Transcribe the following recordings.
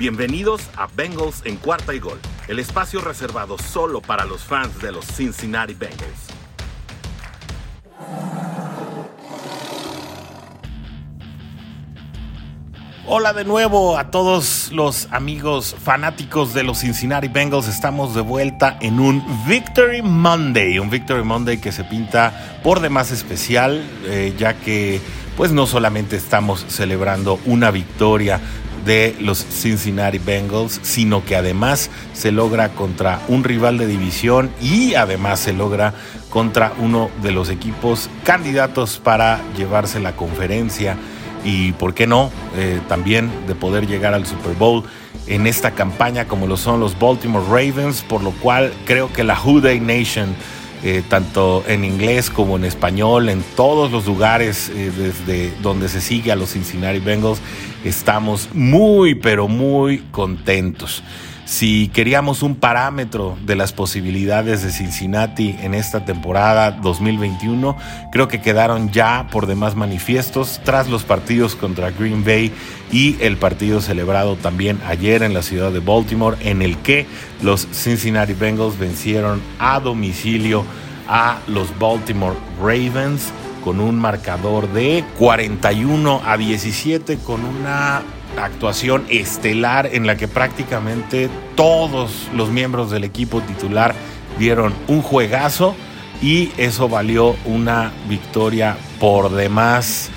Bienvenidos a Bengals en cuarta y gol, el espacio reservado solo para los fans de los Cincinnati Bengals. Hola de nuevo a todos los amigos fanáticos de los Cincinnati Bengals. Estamos de vuelta en un Victory Monday, un Victory Monday que se pinta por demás especial, eh, ya que pues no solamente estamos celebrando una victoria de los Cincinnati Bengals, sino que además se logra contra un rival de división y además se logra contra uno de los equipos candidatos para llevarse la conferencia y, ¿por qué no?, eh, también de poder llegar al Super Bowl en esta campaña como lo son los Baltimore Ravens, por lo cual creo que la Houday Nation eh, tanto en inglés como en español, en todos los lugares eh, desde donde se sigue a los Cincinnati Bengals, estamos muy, pero muy contentos. Si queríamos un parámetro de las posibilidades de Cincinnati en esta temporada 2021, creo que quedaron ya por demás manifiestos tras los partidos contra Green Bay y el partido celebrado también ayer en la ciudad de Baltimore, en el que los Cincinnati Bengals vencieron a domicilio a los Baltimore Ravens con un marcador de 41 a 17 con una actuación estelar en la que prácticamente todos los miembros del equipo titular dieron un juegazo y eso valió una victoria por demás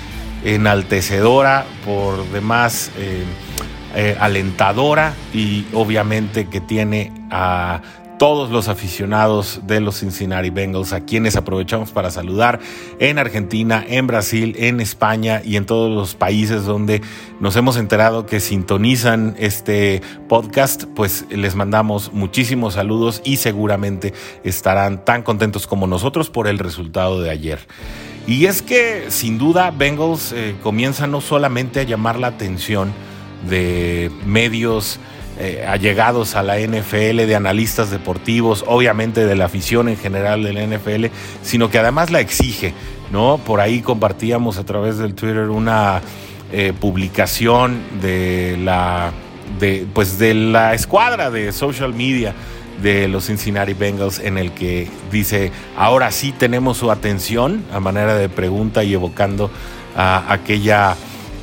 enaltecedora, por demás eh, eh, alentadora y obviamente que tiene a todos los aficionados de los Cincinnati Bengals, a quienes aprovechamos para saludar en Argentina, en Brasil, en España y en todos los países donde nos hemos enterado que sintonizan este podcast, pues les mandamos muchísimos saludos y seguramente estarán tan contentos como nosotros por el resultado de ayer. Y es que sin duda Bengals eh, comienza no solamente a llamar la atención de medios, eh, allegados a la NFL, de analistas deportivos, obviamente de la afición en general de la NFL, sino que además la exige, ¿no? Por ahí compartíamos a través del Twitter una eh, publicación de la, de, pues de la escuadra de social media de los Cincinnati Bengals en el que dice, ahora sí tenemos su atención a manera de pregunta y evocando a aquella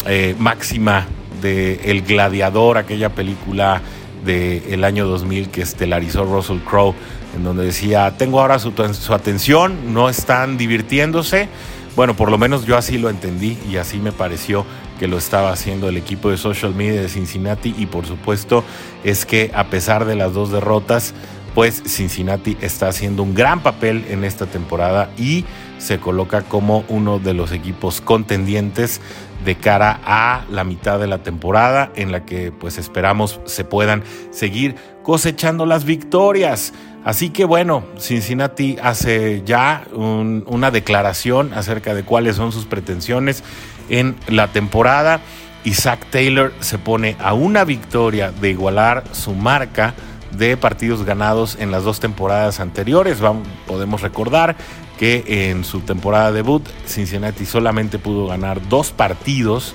eh, máxima de El Gladiador, aquella película del año 2000 que estelarizó Russell Crowe, en donde decía, tengo ahora su, su atención, no están divirtiéndose. Bueno, por lo menos yo así lo entendí y así me pareció que lo estaba haciendo el equipo de social media de Cincinnati y por supuesto es que a pesar de las dos derrotas, pues Cincinnati está haciendo un gran papel en esta temporada y se coloca como uno de los equipos contendientes de cara a la mitad de la temporada en la que pues esperamos se puedan seguir cosechando las victorias. Así que bueno, Cincinnati hace ya una declaración acerca de cuáles son sus pretensiones en la temporada. Isaac Taylor se pone a una victoria de igualar su marca de partidos ganados en las dos temporadas anteriores. Vamos, podemos recordar que en su temporada debut Cincinnati solamente pudo ganar dos partidos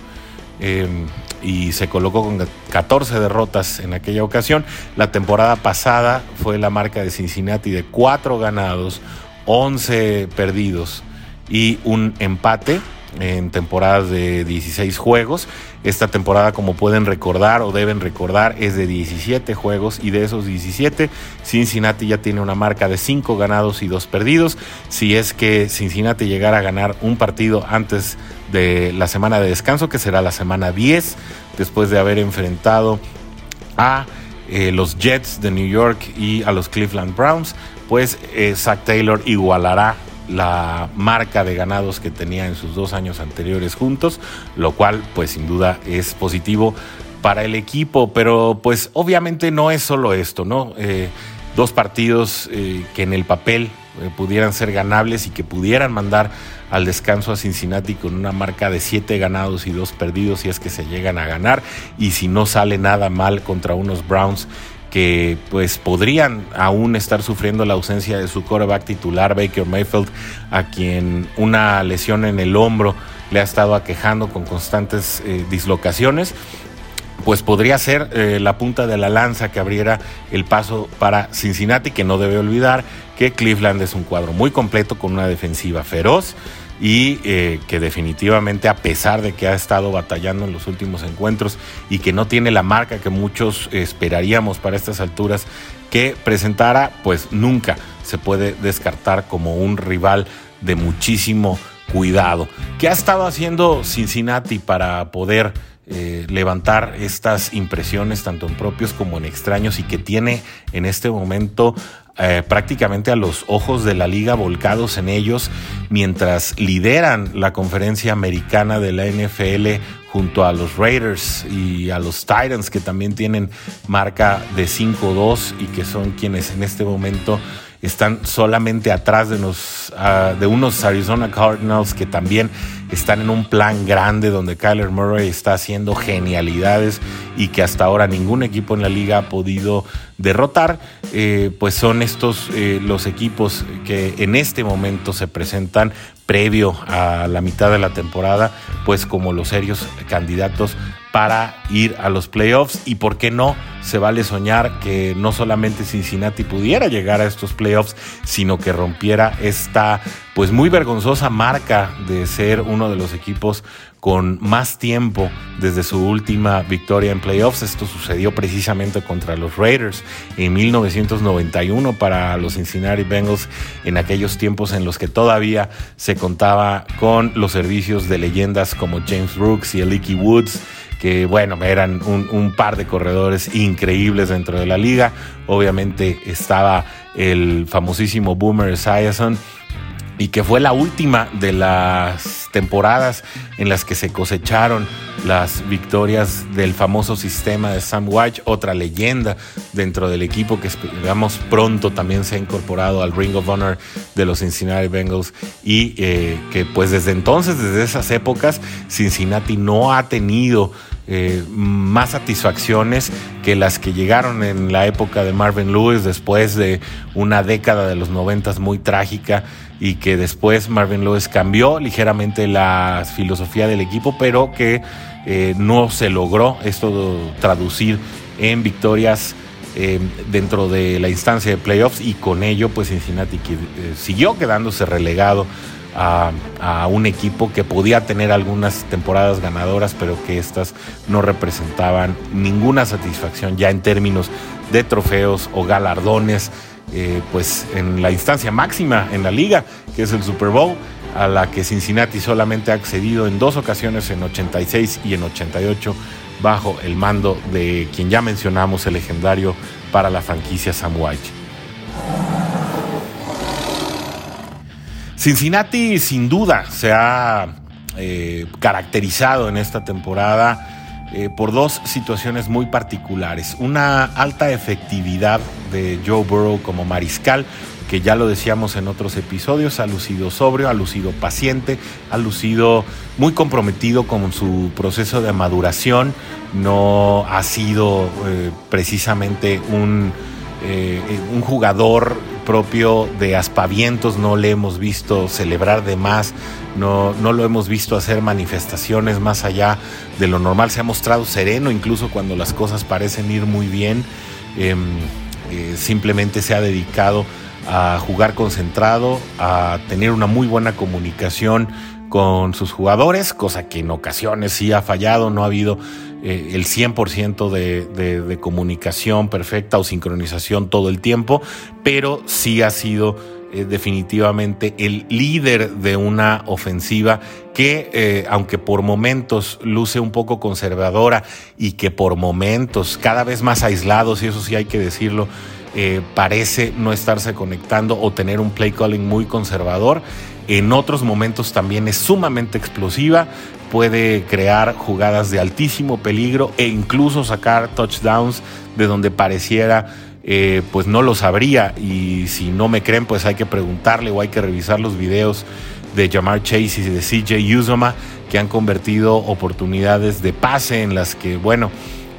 em, y se colocó con 14 derrotas en aquella ocasión. La temporada pasada fue la marca de Cincinnati de 4 ganados, 11 perdidos y un empate en temporadas de 16 juegos. Esta temporada, como pueden recordar o deben recordar, es de 17 juegos y de esos 17, Cincinnati ya tiene una marca de 5 ganados y 2 perdidos. Si es que Cincinnati llegara a ganar un partido antes de la semana de descanso, que será la semana 10, después de haber enfrentado a eh, los Jets de New York y a los Cleveland Browns, pues eh, Zach Taylor igualará la marca de ganados que tenía en sus dos años anteriores juntos, lo cual pues sin duda es positivo para el equipo, pero pues obviamente no es solo esto, ¿no? Eh, dos partidos eh, que en el papel eh, pudieran ser ganables y que pudieran mandar al descanso a Cincinnati con una marca de siete ganados y dos perdidos si es que se llegan a ganar y si no sale nada mal contra unos Browns que pues podrían aún estar sufriendo la ausencia de su quarterback titular Baker Mayfield, a quien una lesión en el hombro le ha estado aquejando con constantes eh, dislocaciones pues podría ser eh, la punta de la lanza que abriera el paso para Cincinnati, que no debe olvidar que Cleveland es un cuadro muy completo con una defensiva feroz y eh, que definitivamente a pesar de que ha estado batallando en los últimos encuentros y que no tiene la marca que muchos esperaríamos para estas alturas que presentara, pues nunca se puede descartar como un rival de muchísimo cuidado. ¿Qué ha estado haciendo Cincinnati para poder eh, levantar estas impresiones tanto en propios como en extraños y que tiene en este momento eh, prácticamente a los ojos de la liga volcados en ellos mientras lideran la conferencia americana de la NFL junto a los Raiders y a los Titans que también tienen marca de 5-2 y que son quienes en este momento están solamente atrás de, nos, ah, de unos Arizona Cardinals que también están en un plan grande donde Kyler Murray está haciendo genialidades y que hasta ahora ningún equipo en la liga ha podido derrotar, eh, pues son estos eh, los equipos que en este momento se presentan previo a la mitad de la temporada, pues como los serios candidatos para ir a los playoffs. Y por qué no se vale soñar que no solamente Cincinnati pudiera llegar a estos playoffs, sino que rompiera esta pues muy vergonzosa marca de ser uno de los equipos con más tiempo desde su última victoria en playoffs. Esto sucedió precisamente contra los Raiders en 1991 para los Cincinnati Bengals en aquellos tiempos en los que todavía se contaba con los servicios de leyendas como James Brooks y Elicky Woods que bueno, eran un, par de corredores increíbles dentro de la liga. Obviamente estaba el famosísimo Boomer Esiason y que fue la última de las temporadas en las que se cosecharon las victorias del famoso sistema de Sam White, otra leyenda dentro del equipo que esperamos pronto también se ha incorporado al Ring of Honor de los Cincinnati Bengals y eh, que pues desde entonces, desde esas épocas, Cincinnati no ha tenido eh, más satisfacciones que las que llegaron en la época de Marvin Lewis después de una década de los noventas muy trágica y que después Marvin Lewis cambió ligeramente la filosofía del equipo, pero que eh, no se logró esto traducir en victorias eh, dentro de la instancia de playoffs y con ello pues Cincinnati siguió quedándose relegado a, un equipo que podía tener algunas temporadas ganadoras, pero que estas no representaban ninguna satisfacción ya en términos de trofeos o galardones, eh, pues en la instancia máxima en la liga, que es el Super Bowl, a la que Cincinnati solamente ha accedido en dos ocasiones, en 86 y en 88, bajo el mando de quien ya mencionamos, el legendario para la franquicia Sam White. Cincinnati sin duda se ha eh, caracterizado en esta temporada eh, por dos situaciones muy particulares. Una alta efectividad de Joe Burrow como mariscal, que ya lo decíamos en otros episodios, ha lucido sobrio, ha lucido paciente, ha lucido muy comprometido con su proceso de maduración, no ha sido eh, precisamente un, un jugador propio de aspavientos, no le hemos visto celebrar de más, no, no lo hemos visto hacer manifestaciones más allá de lo normal, se ha mostrado sereno incluso cuando las cosas parecen ir muy bien, em, eh, simplemente se ha dedicado a jugar concentrado, a tener una muy buena comunicación con sus jugadores, cosa que en ocasiones sí ha fallado, no ha habido eh, el 100% de, de, comunicación perfecta o sincronización todo el tiempo, pero sí ha sido eh, definitivamente el líder de una ofensiva que, eh, aunque por momentos luce un poco conservadora y que por momentos cada vez más aislados, y eso sí hay que decirlo, parece no estarse conectando o tener un play calling muy conservador. En otros momentos también es sumamente explosiva, puede crear jugadas de altísimo peligro e incluso sacar touchdowns de donde pareciera eh, pues no lo sabría. Y si no me creen pues hay que preguntarle o hay que revisar los videos de Jamar Chase y de CJ Uzoma que han convertido oportunidades de pase en las que bueno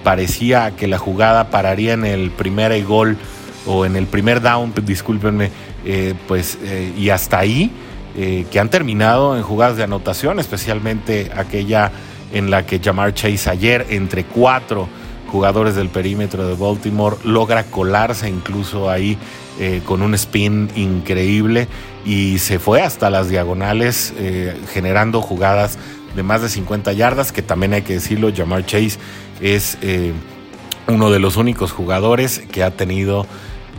parecía que la jugada pararía en el primer gol o en el primer down discúlpenme eh, pues eh, y hasta ahí eh, que han terminado en jugadas de anotación, especialmente aquella en la que Jamar Chase ayer entre cuatro jugadores del perímetro de Baltimore, logra colarse incluso ahí eh, con un spin increíble y se fue hasta las diagonales eh, generando jugadas de más de 50 yardas, que también hay que decirlo, Jamar Chase es uno de los únicos jugadores que ha tenido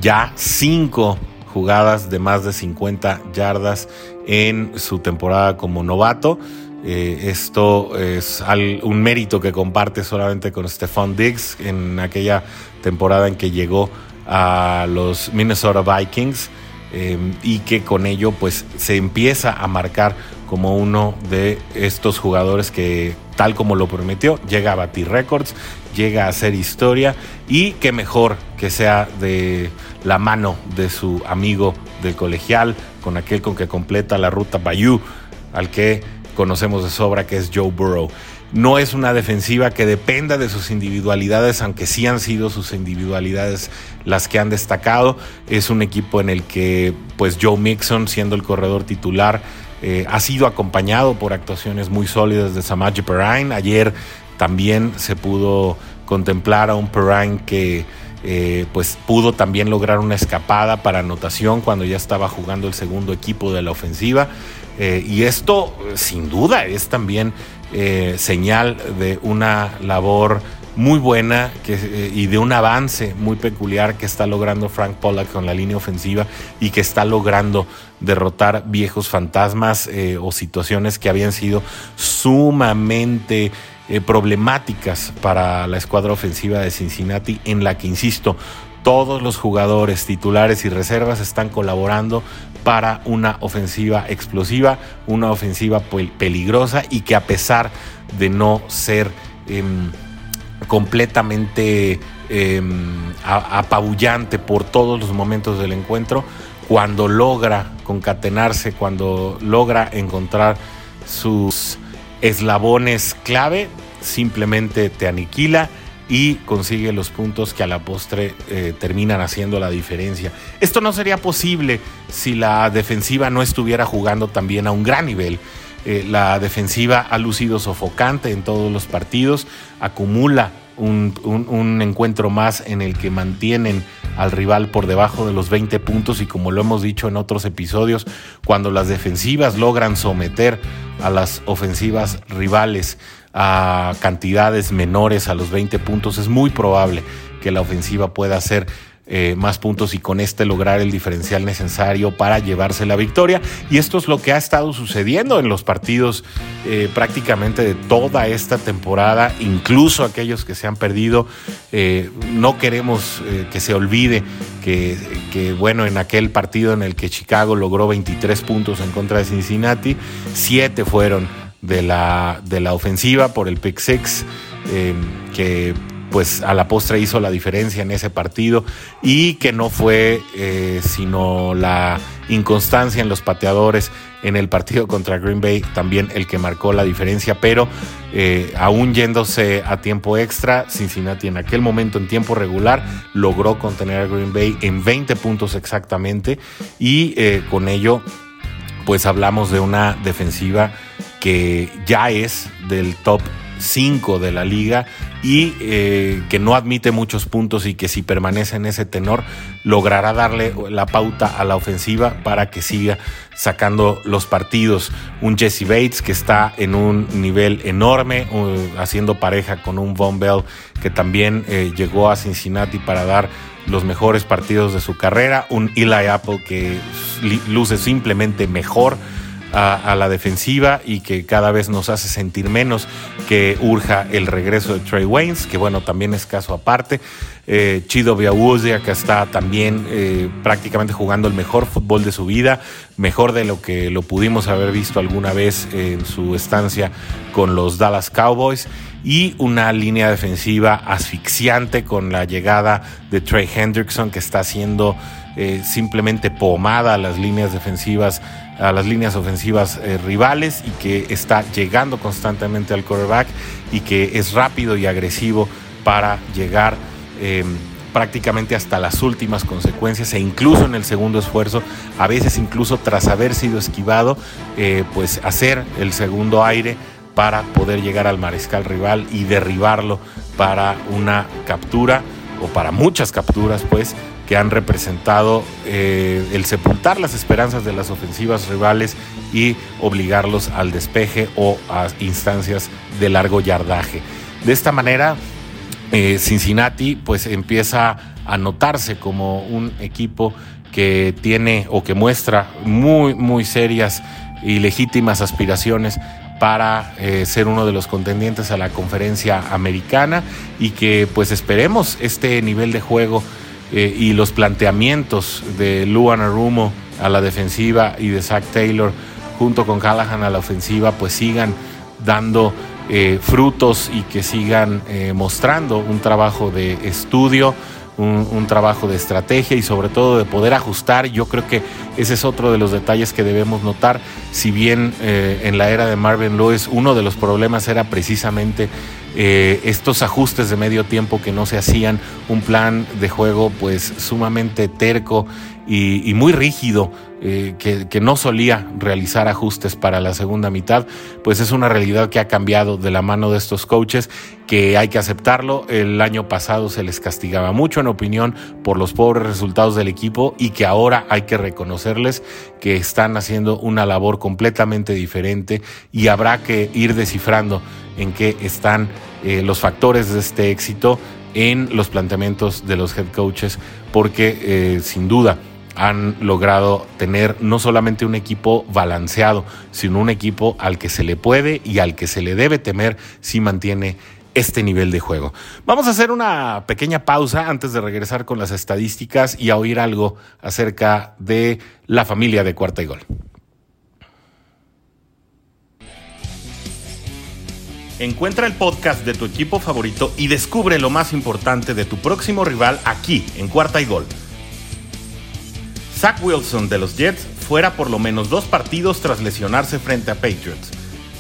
ya cinco jugadas de más de 50 yardas en su temporada como novato. esto es un mérito que comparte solamente con Stephon Diggs en aquella temporada en que llegó a los Minnesota Vikings em, y que con ello pues se empieza a marcar como uno de estos jugadores que tal como lo prometió llega a batir récords, llega a hacer historia y que mejor que sea de la mano de su amigo del colegial, con aquel con que completa la ruta Bayou, al que conocemos de sobra que es Joe Burrow. No es una defensiva que dependa de sus individualidades, aunque sí han sido sus individualidades las que han destacado. Es un equipo en el que, pues, Joe Mixon, siendo el corredor titular, eh, ha sido acompañado por actuaciones muy sólidas de Samaje Perrine. Ayer también se pudo contemplar a un Perrine que eh, pues pudo también lograr una escapada para anotación cuando ya estaba jugando el segundo equipo de la ofensiva. Eh, y esto, sin duda, es también eh, señal de una labor muy buena que, y de un avance muy peculiar que está logrando Frank Pollack con la línea ofensiva y que está logrando derrotar viejos fantasmas o situaciones que habían sido sumamente eh, problemáticas para la escuadra ofensiva de Cincinnati, en la que, insisto, todos los jugadores titulares y reservas están colaborando para una ofensiva explosiva, una ofensiva peligrosa y que a pesar de no ser em, completamente em, apabullante por todos los momentos del encuentro, cuando logra concatenarse, cuando logra encontrar sus eslabones clave, simplemente te aniquila y consigue los puntos que a la postre eh, terminan haciendo la diferencia. Esto no sería posible si la defensiva no estuviera jugando también a un gran nivel. Eh, la defensiva ha lucido sofocante en todos los partidos, acumula un, encuentro más en el que mantienen al rival por debajo de los 20 puntos y como lo hemos dicho en otros episodios, cuando las defensivas logran someter a las ofensivas rivales a cantidades menores a los 20 puntos, es muy probable que la ofensiva pueda hacer eh, más puntos y con este lograr el diferencial necesario para llevarse la victoria. Y esto es lo que ha estado sucediendo en los partidos eh, prácticamente de toda esta temporada, incluso aquellos que se han perdido. Eh, no queremos que se olvide que, que, bueno, en aquel partido en el que Chicago logró 23 puntos en contra de Cincinnati, 7 fueron de la, de la ofensiva por el pick six, que pues a la postre hizo la diferencia en ese partido y que no fue eh, sino la inconstancia en los pateadores en el partido contra Green Bay también el que marcó la diferencia, pero eh, aún yéndose a tiempo extra, Cincinnati en aquel momento en tiempo regular logró contener a Green Bay en 20 puntos exactamente y eh, con ello pues hablamos de una defensiva que ya es del top 5 de la liga y eh, que no admite muchos puntos y que si permanece en ese tenor logrará darle la pauta a la ofensiva para que siga sacando los partidos. Un Jesse Bates que está en un nivel enorme, haciendo pareja con un Von Bell que también eh, llegó a Cincinnati para dar los mejores partidos de su carrera. Un Eli Apple que luce simplemente mejor a, la defensiva y que cada vez nos hace sentir menos que urja el regreso de Trey Waynes, que bueno, también es caso aparte. Eh, Chido Biawuzia, que está también eh, prácticamente jugando el mejor fútbol de su vida, mejor de lo que lo pudimos haber visto alguna vez en su estancia con los Dallas Cowboys y una línea defensiva asfixiante con la llegada de Trey Hendrickson que está haciendo eh, simplemente pomada a las líneas defensivas, a las líneas ofensivas eh, rivales y que está llegando constantemente al quarterback y que es rápido y agresivo para llegar em, prácticamente hasta las últimas consecuencias e incluso en el segundo esfuerzo, a veces incluso tras haber sido esquivado, eh, pues hacer el segundo aire para poder llegar al mariscal rival y derribarlo para una captura o para muchas capturas, pues, que han representado eh, el sepultar las esperanzas de las ofensivas rivales y obligarlos al despeje o a instancias de largo yardaje. De esta manera, eh, Cincinnati pues empieza a notarse como un equipo que tiene o que muestra muy, muy serias y legítimas aspiraciones para eh, ser uno de los contendientes a la conferencia americana y que pues esperemos este nivel de juego eh, y los planteamientos de Luan Arumo a la defensiva y de Zach Taylor junto con Callahan a la ofensiva pues sigan dando eh, frutos y que sigan eh, mostrando un trabajo de estudio, un, trabajo de estrategia y sobre todo de poder ajustar. Yo creo que ese es otro de los detalles que debemos notar. Si bien en la era de Marvin Lewis uno de los problemas era precisamente eh, estos ajustes de medio tiempo que no se hacían, un plan de juego pues sumamente terco y, muy rígido, eh, que, no solía realizar ajustes para la segunda mitad, pues es una realidad que ha cambiado de la mano de estos coaches, que hay que aceptarlo. El año pasado se les castigaba mucho, en opinión, por los pobres resultados del equipo y que ahora hay que reconocerles que están haciendo una labor completamente diferente y habrá que ir descifrando en qué están eh, los factores de este éxito en los planteamientos de los head coaches, porque eh, sin duda han logrado tener no solamente un equipo balanceado, sino un equipo al que se le puede y al que se le debe temer si mantiene este nivel de juego. Vamos a hacer una pequeña pausa antes de regresar con las estadísticas y a oír algo acerca de la familia de cuarta y gol. Encuentra el podcast de tu equipo favorito y descubre lo más importante de tu próximo rival aquí, en Cuarta y Gol. Zach Wilson de los Jets fuera por lo menos dos partidos tras lesionarse frente a Patriots.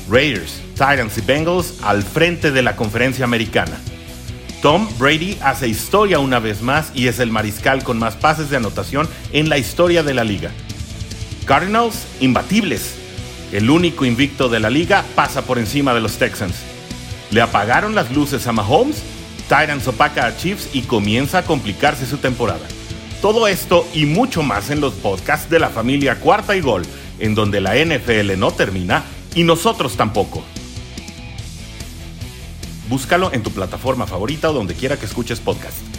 Raiders, Titans y Bengals al frente de la conferencia americana. Tom Brady hace historia una vez más y es el mariscal con más pases de anotación en la historia de la liga. Cardinals, imbatibles. El único invicto de la liga pasa por encima de los Texans. Le apagaron las luces a Mahomes, Titans opaca a Chiefs y comienza a complicarse su temporada. Todo esto y mucho más en los podcasts de la familia Cuarta y Gol, en donde la NFL no termina y nosotros tampoco. Búscalo en tu plataforma favorita o donde quiera que escuches podcast.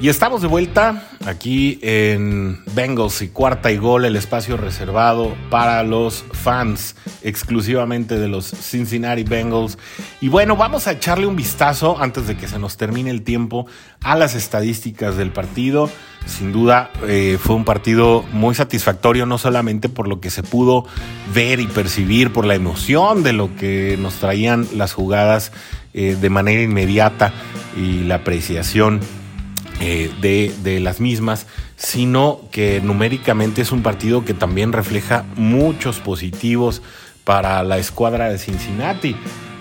Y estamos de vuelta aquí en Bengals y cuarta y gol, el espacio reservado para los fans exclusivamente de los Cincinnati Bengals. Y bueno, vamos a echarle un vistazo antes de que se nos termine el tiempo a las estadísticas del partido. Sin duda eh, fue un partido muy satisfactorio, no solamente por lo que se pudo ver y percibir, por la emoción de lo que nos traían las jugadas eh, de manera inmediata y la apreciación eh, de, las mismas, sino que numéricamente es un partido que también refleja muchos positivos para la escuadra de Cincinnati.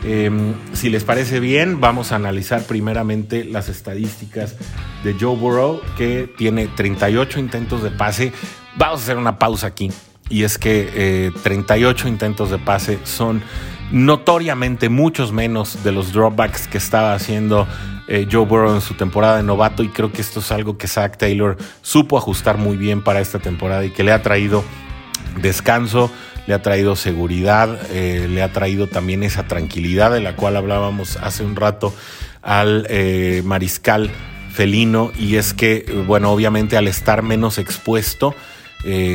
Em, si les parece bien, vamos a analizar primeramente las estadísticas de Joe Burrow, que tiene 38 intentos de pase. Vamos a hacer una pausa aquí. Y es que 38 eh, intentos de pase son notoriamente muchos menos de los dropbacks que estaba haciendo eh, Joe Burrow en su temporada de novato y creo que esto es algo que Zach Taylor supo ajustar muy bien para esta temporada y que le ha traído descanso, le ha traído seguridad, eh, le ha traído también esa tranquilidad de la cual hablábamos hace un rato al eh, mariscal felino. Y es que, bueno, obviamente al estar menos expuesto,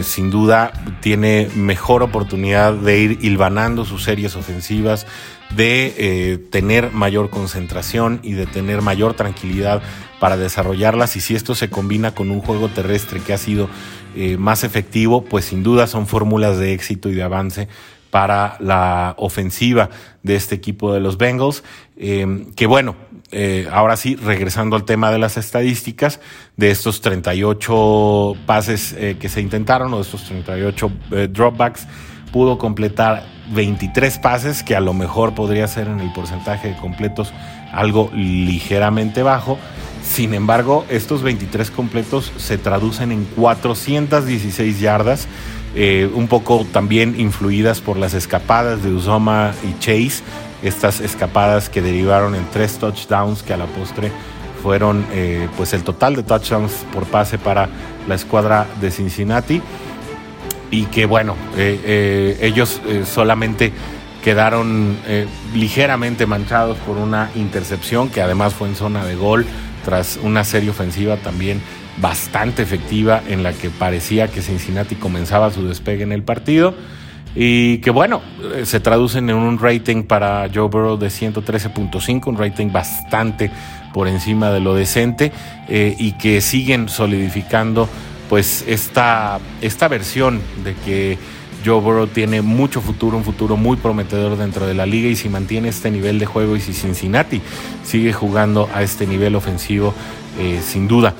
sin duda tiene mejor oportunidad de ir hilvanando sus series ofensivas, de eh, tener mayor concentración y de tener mayor tranquilidad para desarrollarlas. Y si esto se combina con un juego terrestre que ha sido eh, más efectivo, pues sin duda son fórmulas de éxito y de avance para la ofensiva de este equipo de los Bengals, eh, que bueno, ahora sí, regresando al tema de las estadísticas, de estos 38 pases que se intentaron o de estos 38 dropbacks, pudo completar 23 pases, que a lo mejor podría ser en el porcentaje de completos algo ligeramente bajo. Sin embargo, estos 23 completos se traducen en 416 yardas, eh, un poco también influidas por las escapadas de Uzoma y Chase, estas escapadas que derivaron en tres touchdowns que a la postre fueron eh, pues el total de touchdowns por pase para la escuadra de Cincinnati y que bueno, eh, ellos solamente quedaron ligeramente manchados por una intercepción que además fue en zona de gol tras una serie ofensiva también bastante efectiva en la que parecía que Cincinnati comenzaba su despegue en el partido y que bueno, eh, se traducen en un rating para Joe Burrow de 113.5, un rating bastante por encima de lo decente eh, y que siguen solidificando pues esta, esta versión de que Joe Burrow tiene mucho futuro, un futuro muy prometedor dentro de la liga y si mantiene este nivel de juego y si Cincinnati sigue jugando a este nivel ofensivo, eh, sin duda,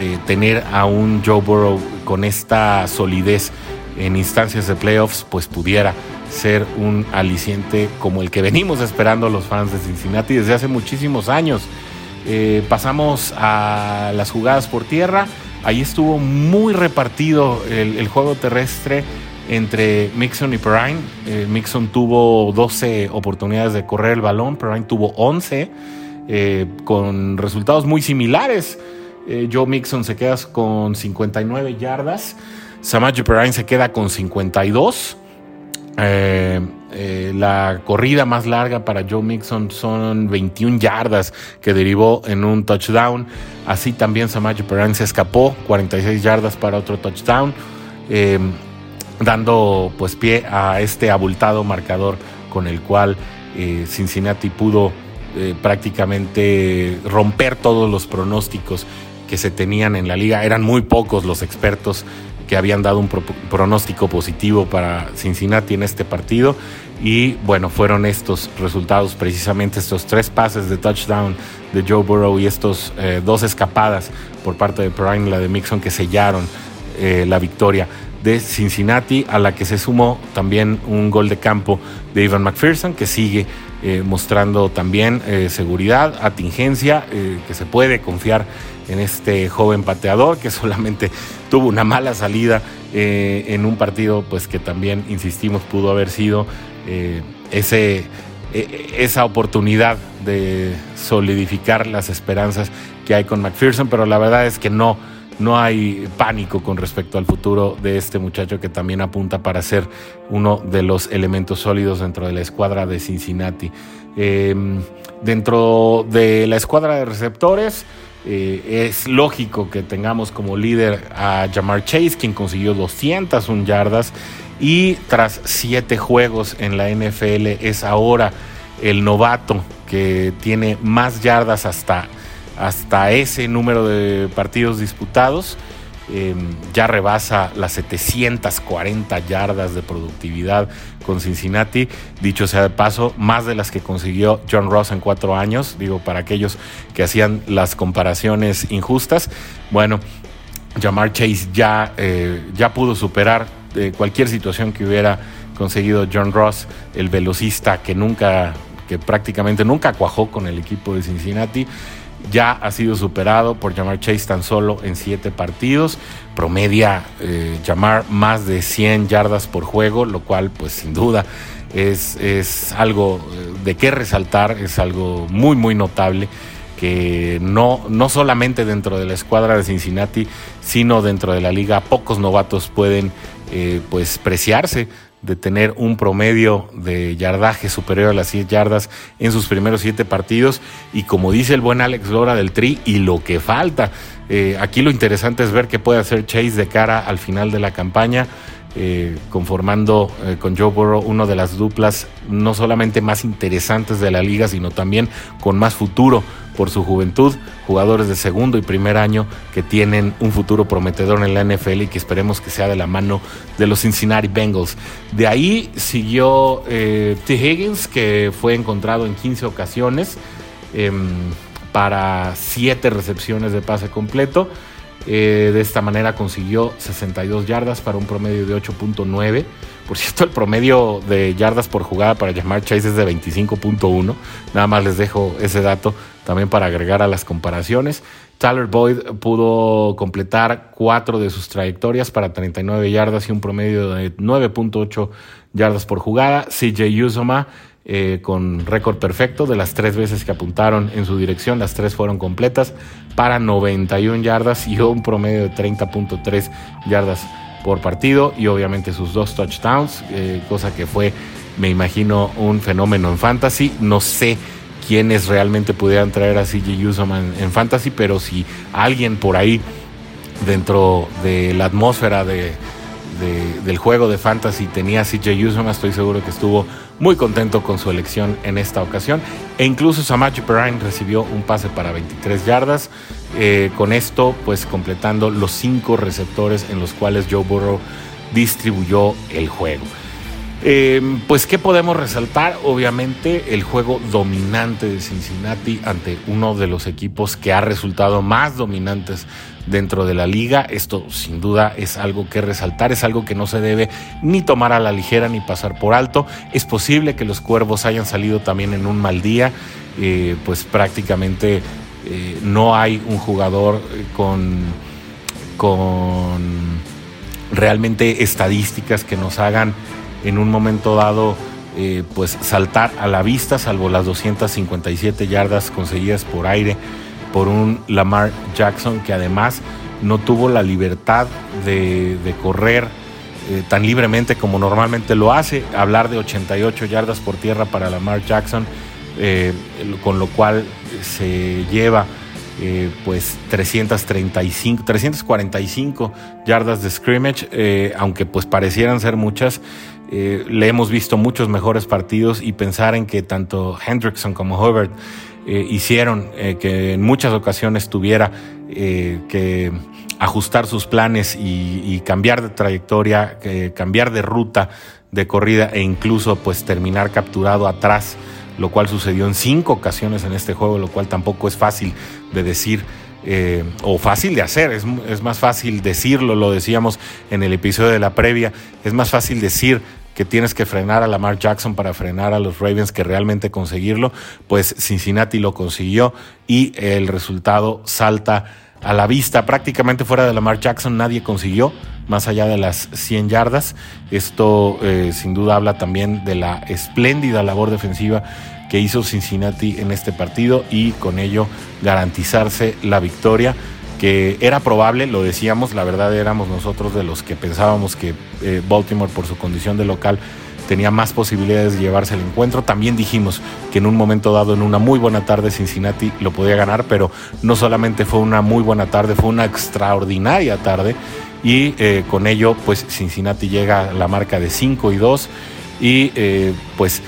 eh, tener a un Joe Burrow con esta solidez en instancias de playoffs, pues pudiera ser un aliciente como el que venimos esperando los fans de Cincinnati desde hace muchísimos años. Eh, pasamos a las jugadas por tierra. Ahí estuvo muy repartido el juego terrestre entre Mixon y Perrine. Eh, Mixon tuvo 12 oportunidades de correr el balón, Perrine tuvo 11, eh, con resultados muy similares. Eh, Joe Mixon se queda con 59 yardas, Samaje Perrine se queda con 52. La corrida más larga para Joe Mixon son 21 yardas que derivó en un touchdown. Así también Samaje Perrine se escapó, 46 yardas para otro touchdown dando pues pie a este abultado marcador con el cual eh, Cincinnati pudo eh, prácticamente romper todos los pronósticos que se tenían en la liga. Eran muy pocos los expertos que habían dado un pronóstico positivo para Cincinnati en este partido. Y bueno, fueron estos resultados, precisamente estos tres pases de touchdown de Joe Burrow y estos eh, dos escapadas por parte de Prime, la de Mixon, que sellaron la victoria de Cincinnati, a la que se sumó también un gol de campo de Ivan McPherson, que sigue eh, mostrando también eh, seguridad, atingencia, eh, que se puede confiar en este joven pateador que solamente tuvo una mala salida en un partido pues que también insistimos pudo haber sido ese, esa oportunidad de solidificar las esperanzas que hay con McPherson, pero la verdad es que no no hay pánico con respecto al futuro de este muchacho que también apunta para ser uno de los elementos sólidos dentro de la escuadra de Cincinnati. Em, dentro de la escuadra de receptores, eh, es lógico que tengamos como líder a Jamar Chase, quien consiguió 201 yardas y tras siete juegos en la NFL es ahora el novato que tiene más yardas hasta hasta ese número de partidos disputados. Em, ya rebasa las 740 yardas de productividad con Cincinnati. Dicho sea de paso, más de las que consiguió John Ross en cuatro años. Digo, para aquellos que hacían las comparaciones injustas. Bueno, Jamar Chase ya, eh, ya pudo superar eh, cualquier situación que hubiera conseguido John Ross, el velocista que nunca, que prácticamente nunca cuajó con el equipo de Cincinnati ya ha sido superado por Jamar Chase tan solo en siete partidos. Promedia eh, más de 100 yardas por juego, lo cual pues sin duda es, es algo eh, de qué resaltar, es algo muy muy notable que no, no solamente dentro de la escuadra de Cincinnati, sino dentro de la liga, pocos novatos pueden eh, pues preciarse de tener un promedio de yardaje superior a las 100 yardas en sus primeros siete partidos. Y como dice el buen Alex Lora del Tri, y lo que falta. Eh, aquí lo interesante es ver qué puede hacer Chase de cara al final de la campaña. Eh, conformando eh, con Joe Burrow una de las duplas no solamente más interesantes de la liga, sino también con más futuro por su juventud, jugadores de segundo y primer año que tienen un futuro prometedor en la NFL y que esperemos que sea de la mano de los Cincinnati Bengals. De ahí siguió eh, T. Higgins, que fue encontrado en 15 ocasiones em, para 7 recepciones de pase completo. Eh, de esta manera consiguió 62 yardas para un promedio de 8.9. Por cierto, el promedio de yardas por jugada para llamar Chase es de 25.1. Nada más les dejo ese dato también para agregar a las comparaciones. Tyler Boyd pudo completar cuatro de sus trayectorias para 39 yardas y un promedio de 9.8 yardas por jugada. CJ Uzoma eh, con récord perfecto de las tres veces que apuntaron en su dirección, las tres fueron completas para 91 yardas y un promedio de 30.3 yardas por partido y obviamente sus dos touchdowns, eh, cosa que fue, me imagino, un fenómeno en fantasy. No sé quiénes realmente pudieran traer a CJ Usoma en, fantasy, pero si alguien por ahí dentro de la atmósfera de, del juego de fantasy tenía a CJ Usoma, estoy seguro que estuvo muy contento con su elección en esta ocasión. E incluso Samaji Perrine recibió un pase para 23 yardas. Eh, con esto, pues completando los cinco receptores en los cuales Joe Burrow distribuyó el juego. Eh, pues, ¿qué podemos resaltar? Obviamente, el juego dominante de Cincinnati ante uno de los equipos que ha resultado más dominantes dentro de la liga. Esto, sin duda, es algo que resaltar, es algo que no se debe ni tomar a la ligera ni pasar por alto. Es posible que los cuervos hayan salido también en un mal día, eh, pues prácticamente eh, no hay un jugador con, con realmente estadísticas que nos hagan en un momento dado eh, pues saltar a la vista, salvo las 257 yardas conseguidas por aire por un Lamar Jackson que además no tuvo la libertad de, correr eh, tan libremente como normalmente lo hace. Hablar de 88 yardas por tierra para Lamar Jackson, eh, con lo cual se lleva pues 335, 345 yardas de scrimmage, aunque pues parecieran ser muchas, eh, le hemos visto muchos mejores partidos y pensar en que tanto Hendrickson como Hubbard eh, hicieron eh, que en muchas ocasiones tuviera que ajustar sus planes y, cambiar de trayectoria, cambiar de ruta de corrida e incluso pues terminar capturado atrás, lo cual sucedió en cinco ocasiones en este juego, lo cual tampoco es fácil de decir. O fácil de hacer, es, es, más fácil decirlo, lo decíamos en el episodio de la previa, es más fácil decir que tienes que frenar a Lamar Jackson para frenar a los Ravens que realmente conseguirlo, pues Cincinnati lo consiguió y el resultado salta a la vista. Prácticamente fuera de Lamar Jackson nadie consiguió más allá de las 100 yardas. Esto eh, sin duda habla también de la espléndida labor defensiva que hizo Cincinnati en este partido y con ello garantizarse la victoria que era probable, lo decíamos, la verdad éramos nosotros de los que pensábamos que eh, Baltimore por su condición de local tenía más posibilidades de llevarse el encuentro. También dijimos que en un momento dado, en una muy buena tarde, Cincinnati lo podía ganar, pero no solamente fue una muy buena tarde, fue una extraordinaria tarde. Y eh, con ello, pues Cincinnati llega a la marca de 5 y 2 y eh, pues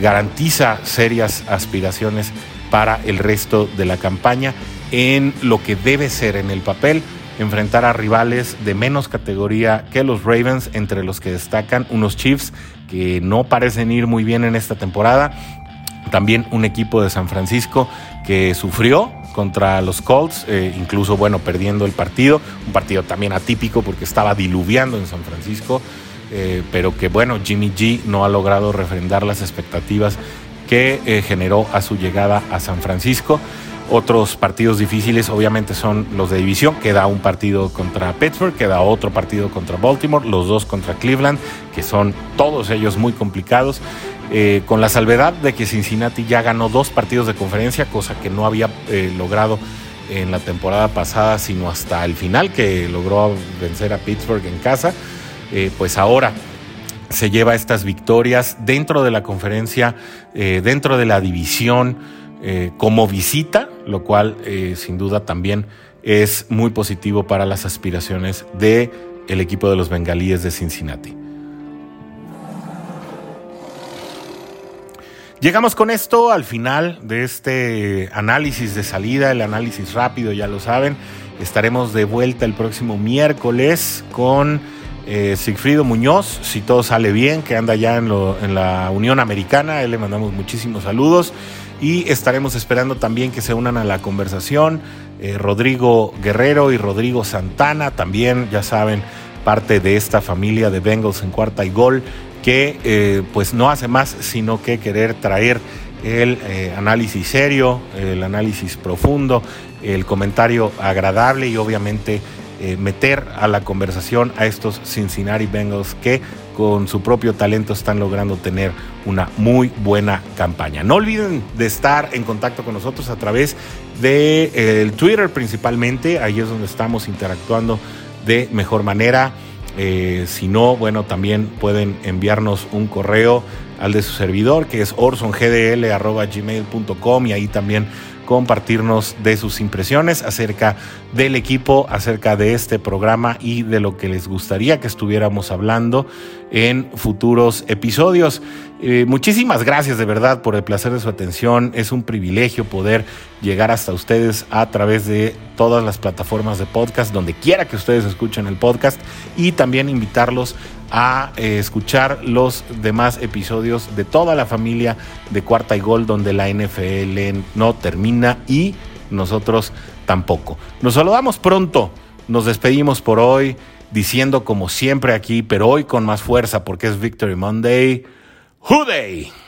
garantiza serias aspiraciones para el resto de la campaña en lo que debe ser en el papel enfrentar a rivales de menos categoría que los Ravens, entre los que destacan unos Chiefs que no parecen ir muy bien en esta temporada, también un equipo de San Francisco que sufrió contra los Colts, eh, incluso bueno, perdiendo el partido, un partido también atípico porque estaba diluviando en San Francisco, eh, pero que bueno, Jimmy G no ha logrado refrendar las expectativas que eh, generó a su llegada a San Francisco. Otros partidos difíciles obviamente son los de división. Queda un partido contra Pittsburgh, queda otro partido contra Baltimore, los dos contra Cleveland, que son todos ellos muy complicados. Eh, con la salvedad de que Cincinnati ya ganó dos partidos de conferencia, cosa que no había logrado en la temporada pasada, sino hasta el final, que logró vencer a Pittsburgh en casa. Eh, pues ahora se lleva estas victorias dentro de la conferencia, dentro de la división. Eh, como visita, lo cual eh, sin duda también es muy positivo para las aspiraciones del el equipo de los bengalíes de Cincinnati. Llegamos con esto al final de este análisis de salida, el análisis rápido, ya lo saben. Estaremos de vuelta el próximo miércoles con eh, Sigfrido Muñoz, si todo sale bien, que anda ya en, la Unión Americana. Él le mandamos muchísimos saludos y estaremos esperando también que se unan a la conversación eh, Rodrigo Guerrero y Rodrigo Santana, también ya saben, parte de esta familia de Bengals en cuarta y gol, que eh, pues no hace más sino que querer traer el análisis serio, el análisis profundo, el comentario agradable y obviamente eh, meter a la conversación a estos Cincinnati Bengals que con su propio talento están logrando tener una muy buena campaña. No olviden de estar en contacto con nosotros a través de eh, el Twitter principalmente, ahí es donde estamos interactuando de mejor manera. Eh, si no, bueno, también pueden enviarnos un correo al de su servidor que es orsongdl.gmail.com y ahí también compartirnos de sus impresiones acerca del equipo, acerca de este programa y de lo que les gustaría que estuviéramos hablando en futuros episodios. Eh, muchísimas gracias de verdad por el placer de su atención. Es un privilegio poder llegar hasta ustedes a través de todas las plataformas de podcast, donde quiera que ustedes escuchen el podcast y también invitarlos a eh, escuchar los demás episodios de toda la familia de Cuarta y Gol, donde la NFL no termina y nosotros tampoco. Nos saludamos pronto, nos despedimos por hoy, diciendo como siempre aquí, pero hoy con más fuerza porque es Victory Monday. Day